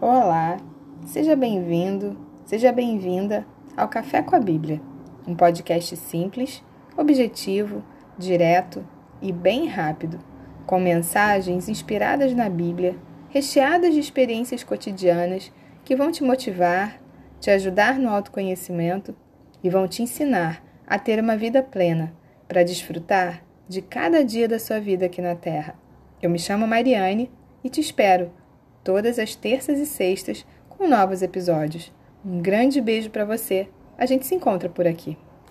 Olá, seja bem-vindo, seja bem-vinda ao Café com a Bíblia, um podcast simples, objetivo, direto e bem rápido, com mensagens inspiradas na Bíblia, recheadas de experiências cotidianas que vão te motivar, te ajudar no autoconhecimento e vão te ensinar a ter uma vida plena para desfrutar de cada dia da sua vida aqui na Terra. Eu me chamo Mariane e te espero todas as terças e sextas com novos episódios. Um grande beijo para você. A gente se encontra por aqui.